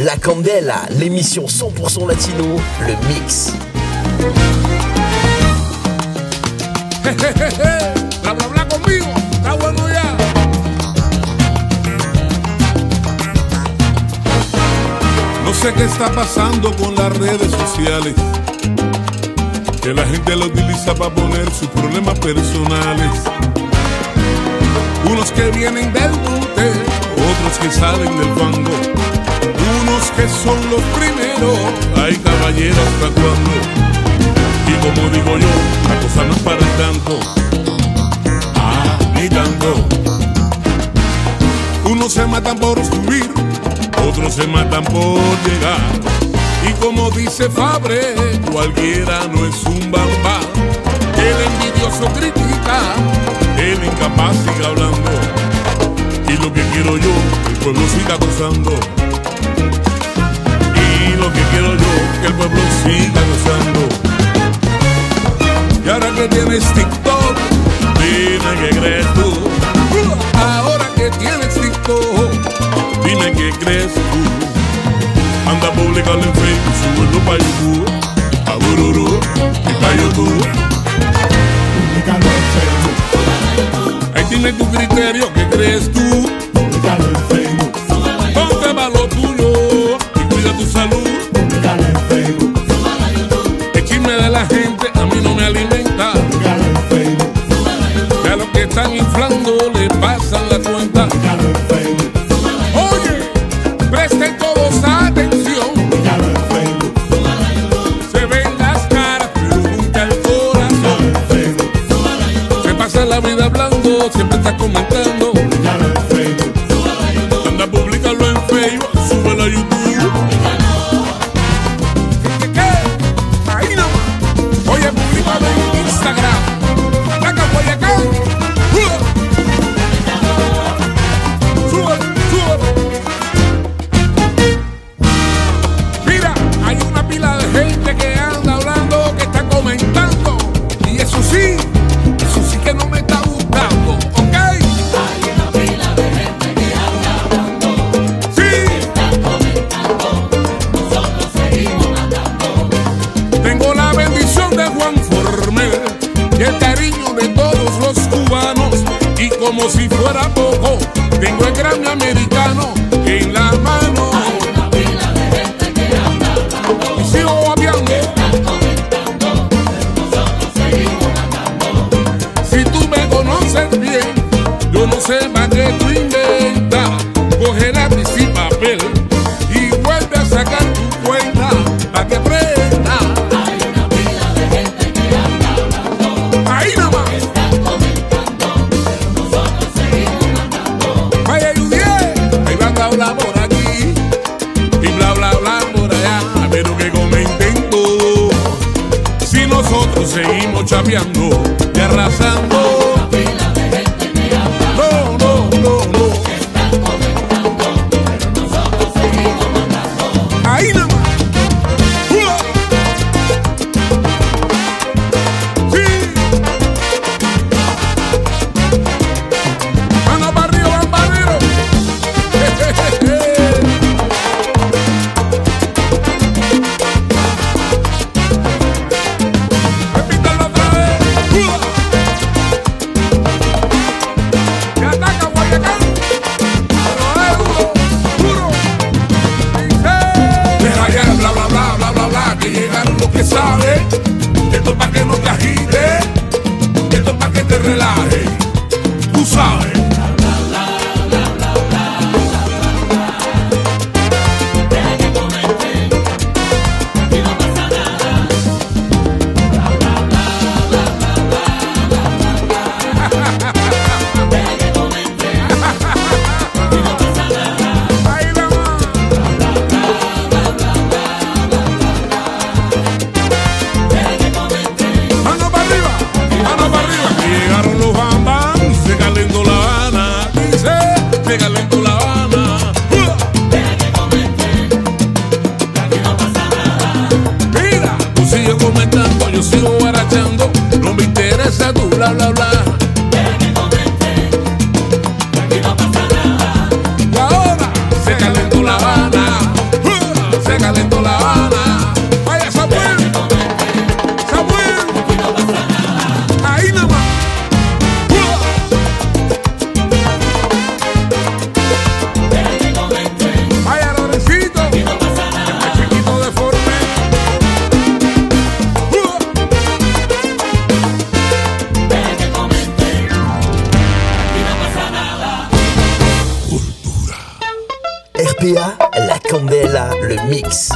La Candela, l'émission 100% latino, le mix. No sé qué está pasando con las redes sociales. Que la gente la utiliza para poner sus problemas personales. Unos que vienen del monte, otros que salen del fango. Que son los primeros, hay caballeros hasta cuando. Y como digo yo, la cosa no es para tanto. Ah, ni tanto. Unos se matan por subir, otros se matan por llegar. Y como dice Fabre, cualquiera no es un bamba. El envidioso critica, el incapaz sigue hablando. Y lo que quiero yo, el pueblo siga gozando. Lo que quiero yo, que el pueblo siga gozando. Y ahora que tienes TikTok, dime qué crees tú. Ahora que tienes TikTok, dime qué crees tú. Anda a publicarlo en Facebook, súbelo pa' YouTube, a Bururu y pa' YouTube. Publicalo en Facebook, Ahí tienes tu criterio, ¿qué crees tú? publicalo en Facebook, la vida hablando, siempre está comentando. RPA, la Candela, le mix.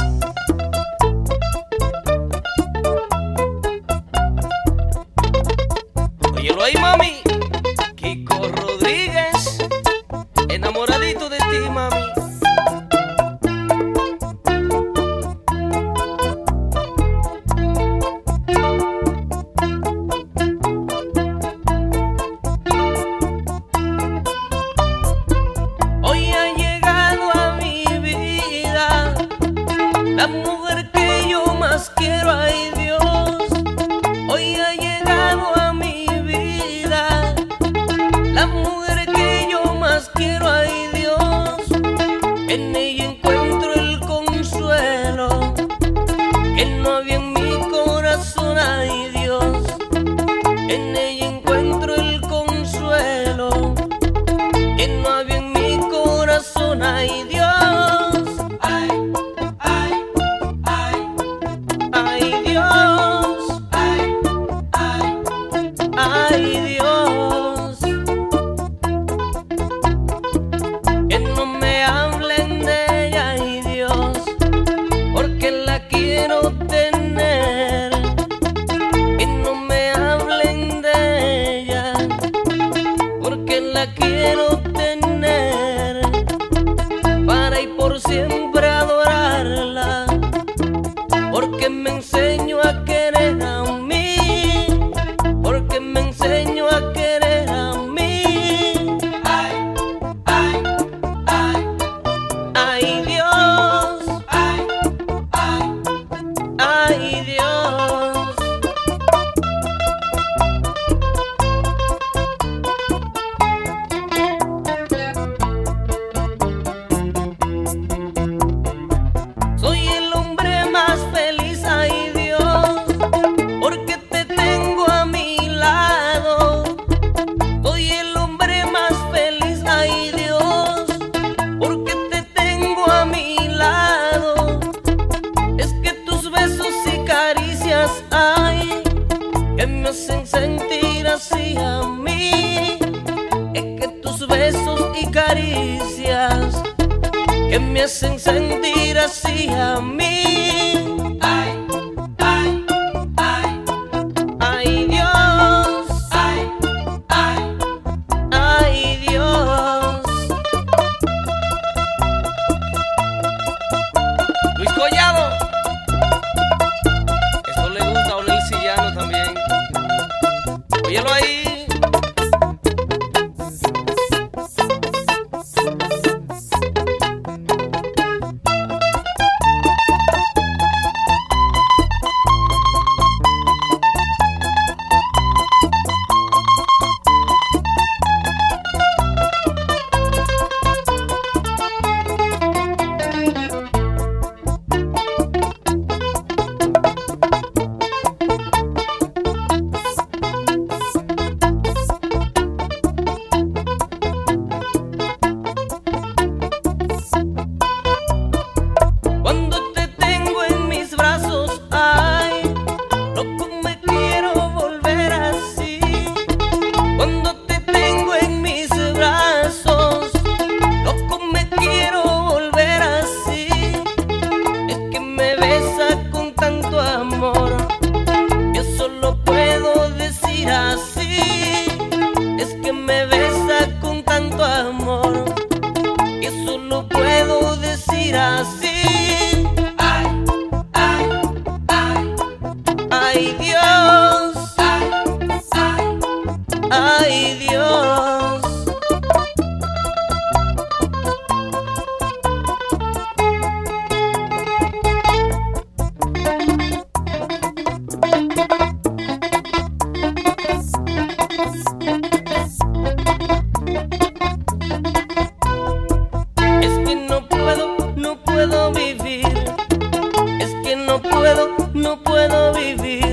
no puedo vivir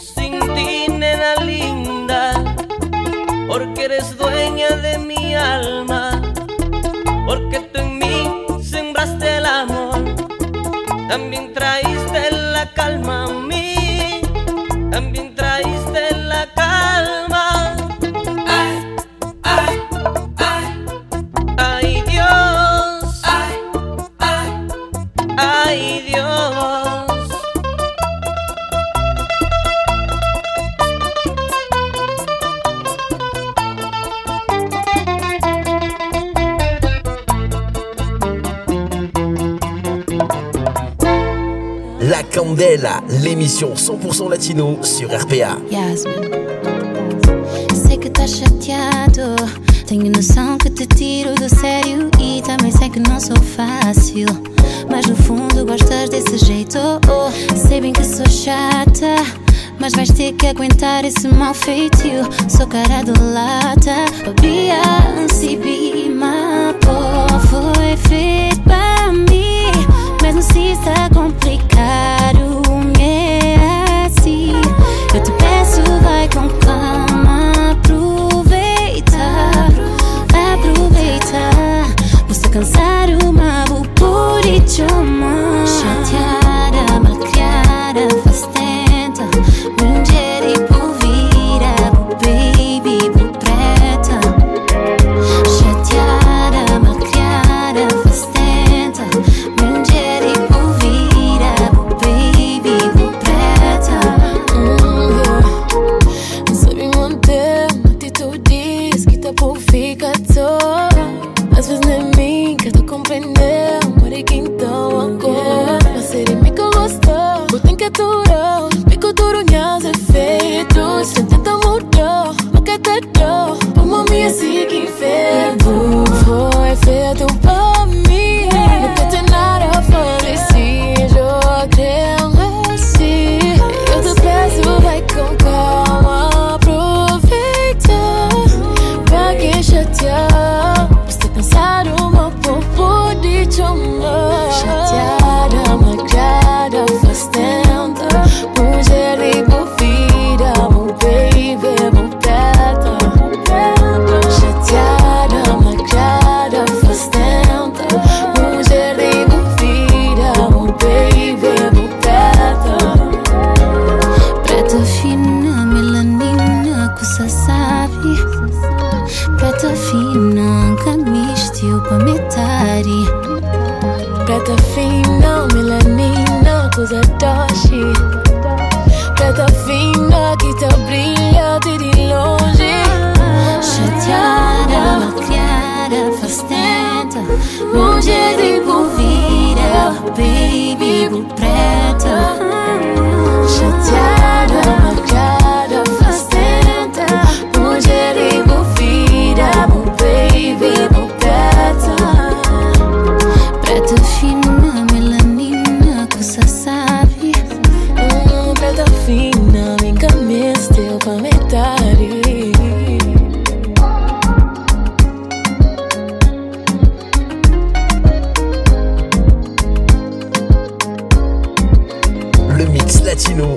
sin ti, nena linda, porque eres dueña de mi alma, porque tú en mí sembraste el amor, también émission 100% latino sur RPA. Yasmin. Sei que tá chateado. Tenho noção que te tiro do sério. E também sei que não sou fácil. Mas no fundo gostas desse jeito. Oh, sei bem que sou chata. Mas vais ter que aguentar esse mal feito. Sou cara do lata. Bia, Beyoncé, mapo. Foi feito para mim. Mesmo se está oh, complicado.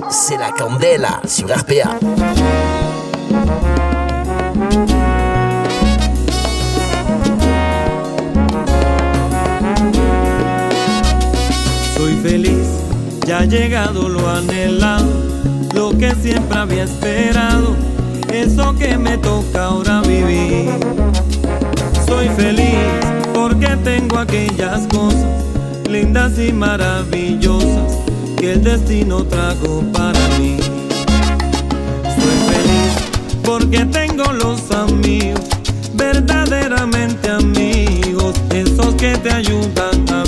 C'est la candela sur RPA. Soy feliz, ya ha llegado lo anhelado, lo que siempre había esperado, eso que me toca ahora vivir. Soy feliz porque tengo aquellas cosas lindas y maravillosas que el destino trajo para mí. Soy feliz porque tengo los amigos, verdaderamente amigos, esos que te ayudan a mí.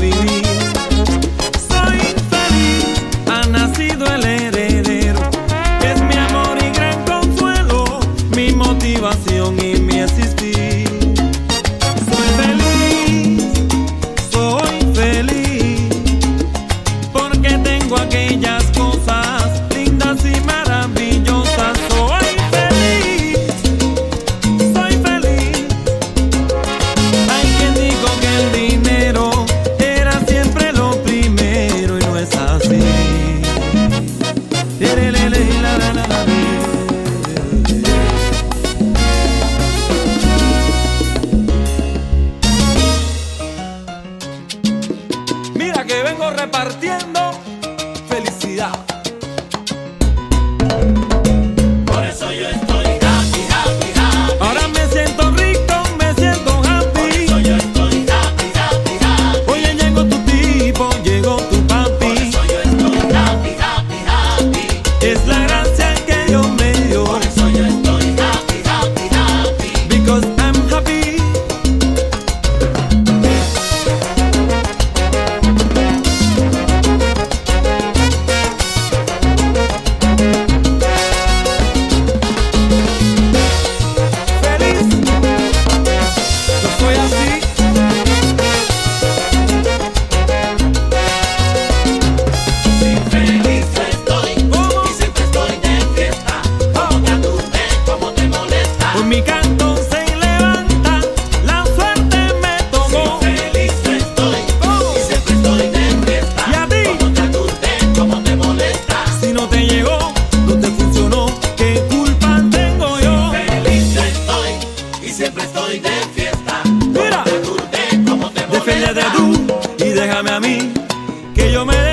Déjame a mí, que yo me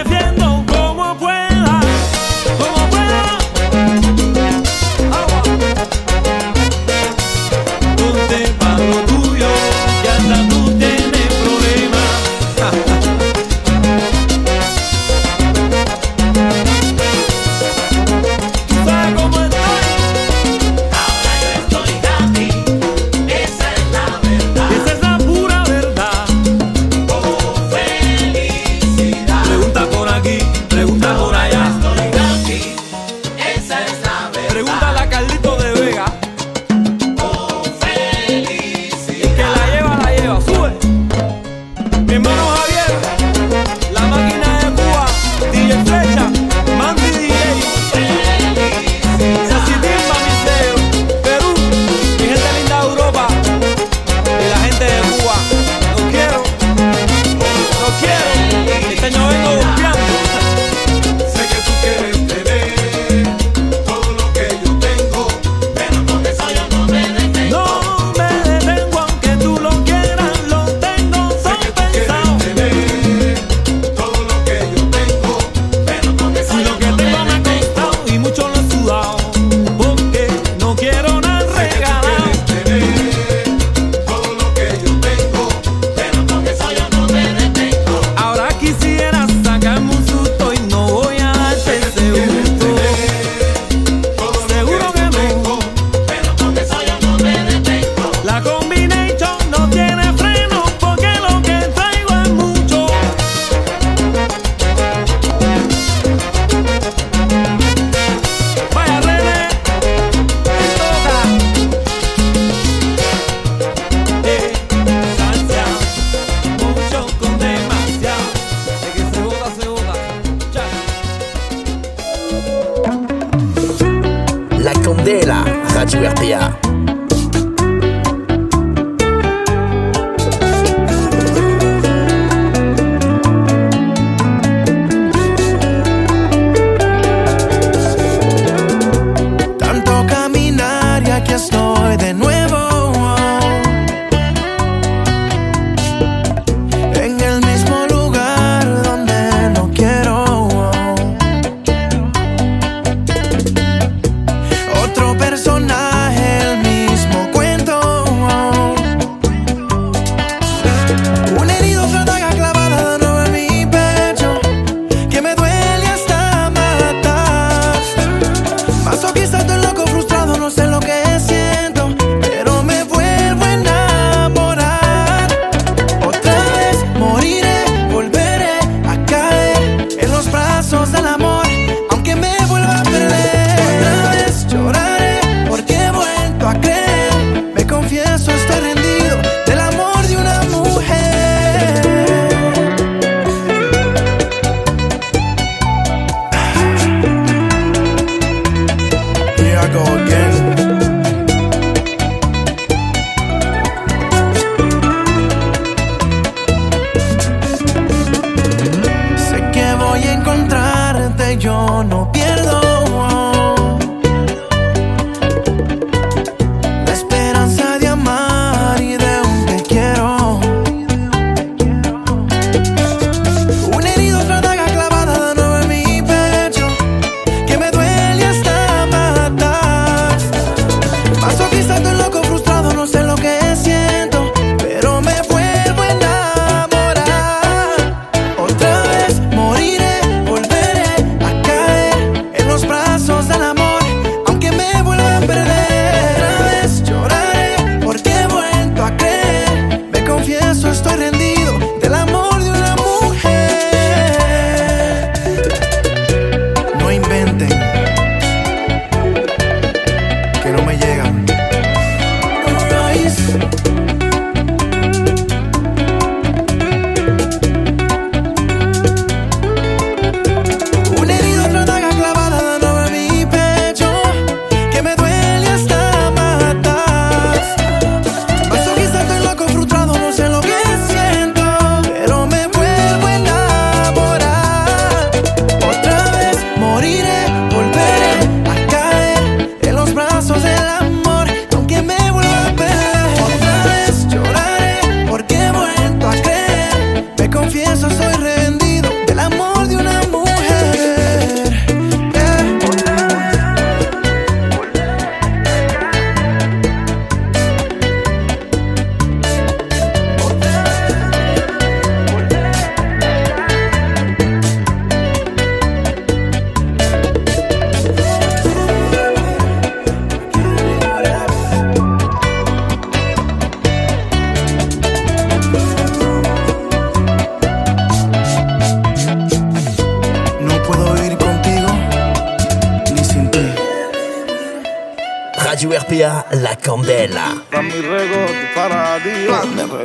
RPA, La Candela. Pa' mi rego, para ti,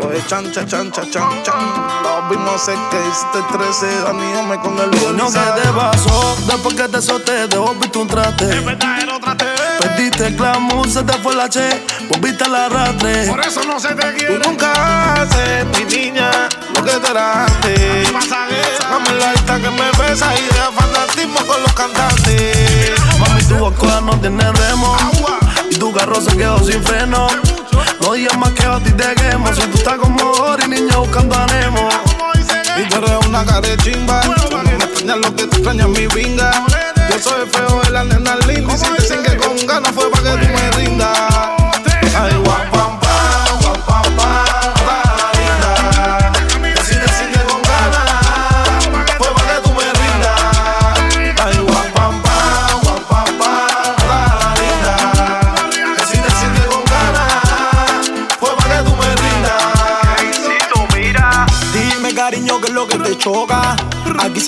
Oye, chan, chan, chan, chan, chan, chan. Los vimos sé que hiciste 13, daníame con el No, ¿qué te pasó? Después que te solté, te volviste un traste. Perdiste el glamour, se te fue la che, volviste al arrastre. Por eso no se te quiere. Tú nunca haces, mi niña, lo que te era antes. Sácame la lista que me besa y deja fanatismo con los cantantes. Mami, tu boca no tiene remo. Y tu carro se quedó sin freno. No digas más que a ti te quemo. Si tú estás como Ori, niña buscando a Nemo. Y tú eres una cara de chimba. Me extrañas lo que te extraña mi vinga. Yo soy feo de la nena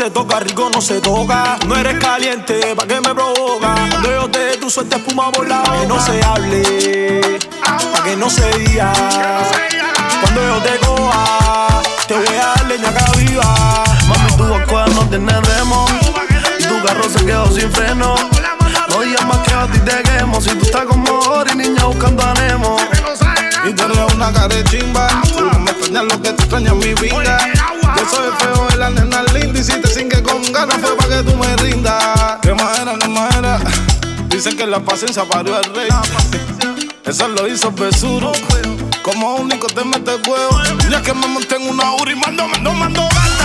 se toca rico, no se toca. No eres caliente, ¿pa' qué me provoca? Cuando yo te dé tu suerte espuma por la que no se hable, pa' que no se diga. Cuando yo te coja, te voy a dar leña acá viva. Mami, tu boca no tiene remo. Y tu carro se quedó sin freno. No digas más que a ti te quemo. Si tú estás como Ori, niña buscando a Nemo. Y tú eres una cara de chimba. Tú no me extrañas lo que te extraña mi vida. Yo soy feo ganas fue para que tú me rindas. ¿Qué manera, qué manera? Dicen que la paciencia parió al rey. Eso lo hizo Besuro. Como único te mete huevo. Ya que me monté en una uri, mando, mando, mando gata.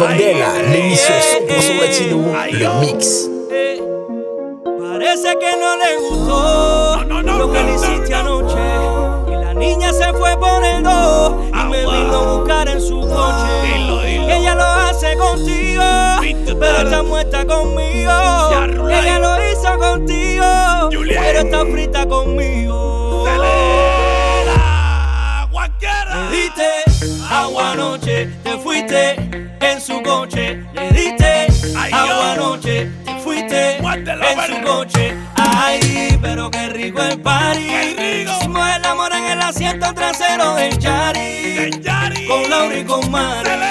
Candela, l'émission 100% latino, le mix. Parece que no le gustó lo que le hiciste anoche. Y la niña se fue por el dos y me vino a buscar en su coche. Ella lo hace contigo, pero está muerta conmigo. Ella lo hizo contigo, pero está frita conmigo. Le diste agua anoche, te fuiste en su coche. Le diste agua anoche, te fuiste en su coche. Ay, pero qué rico el party. Hicimos el amor en el asiento trasero del Yari. Con Laura y con Mari.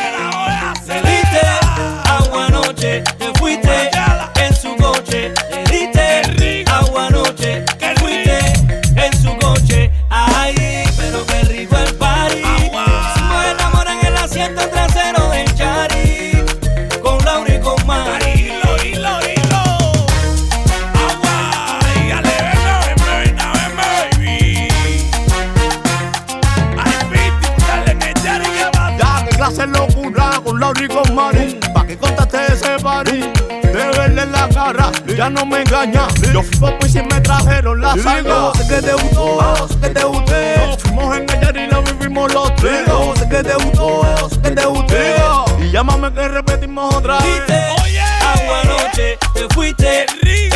Clase locura con Laura y con Mari Pa' que contaste ese party De verle en la cara, ya no me engaña. Yo fui papo y si me trajeron la sangre. Sé que te gustó, sé que te gusté. Nos fuimos en y la vivimos los tres. Sé que te gustó, sé que te gusté. Y llámame que repetimos otra vez. Diste agua anoche, te fuiste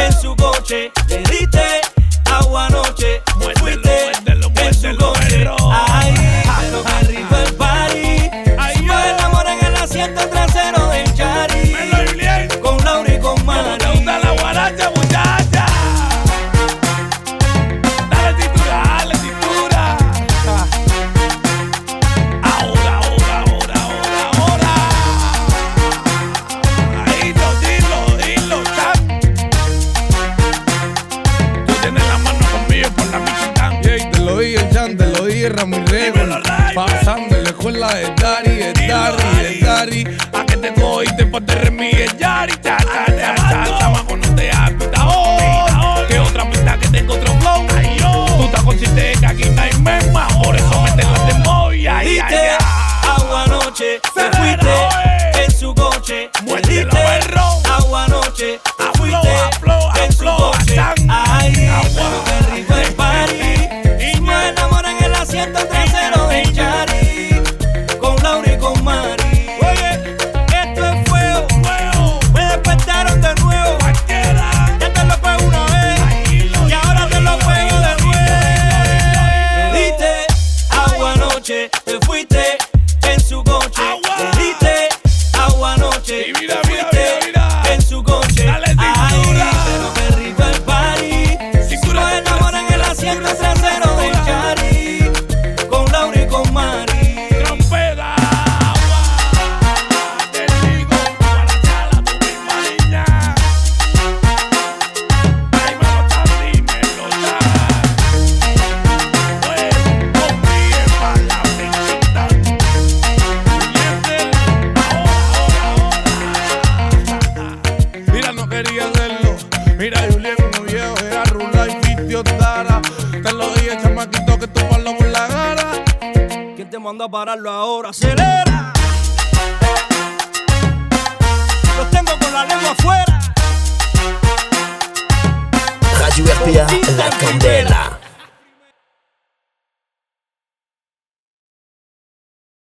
en su coche, Pasando en la escuela de Dari, de Dari, de Dari. A que te cogiste por te remigues, Yari. Cha, cha, cha, cha, con un teatro. Que otra mitad que tengo otro flow. Tú estás con que aquí no hay mema. Por eso meten las de móvil. Agua noche, se fui.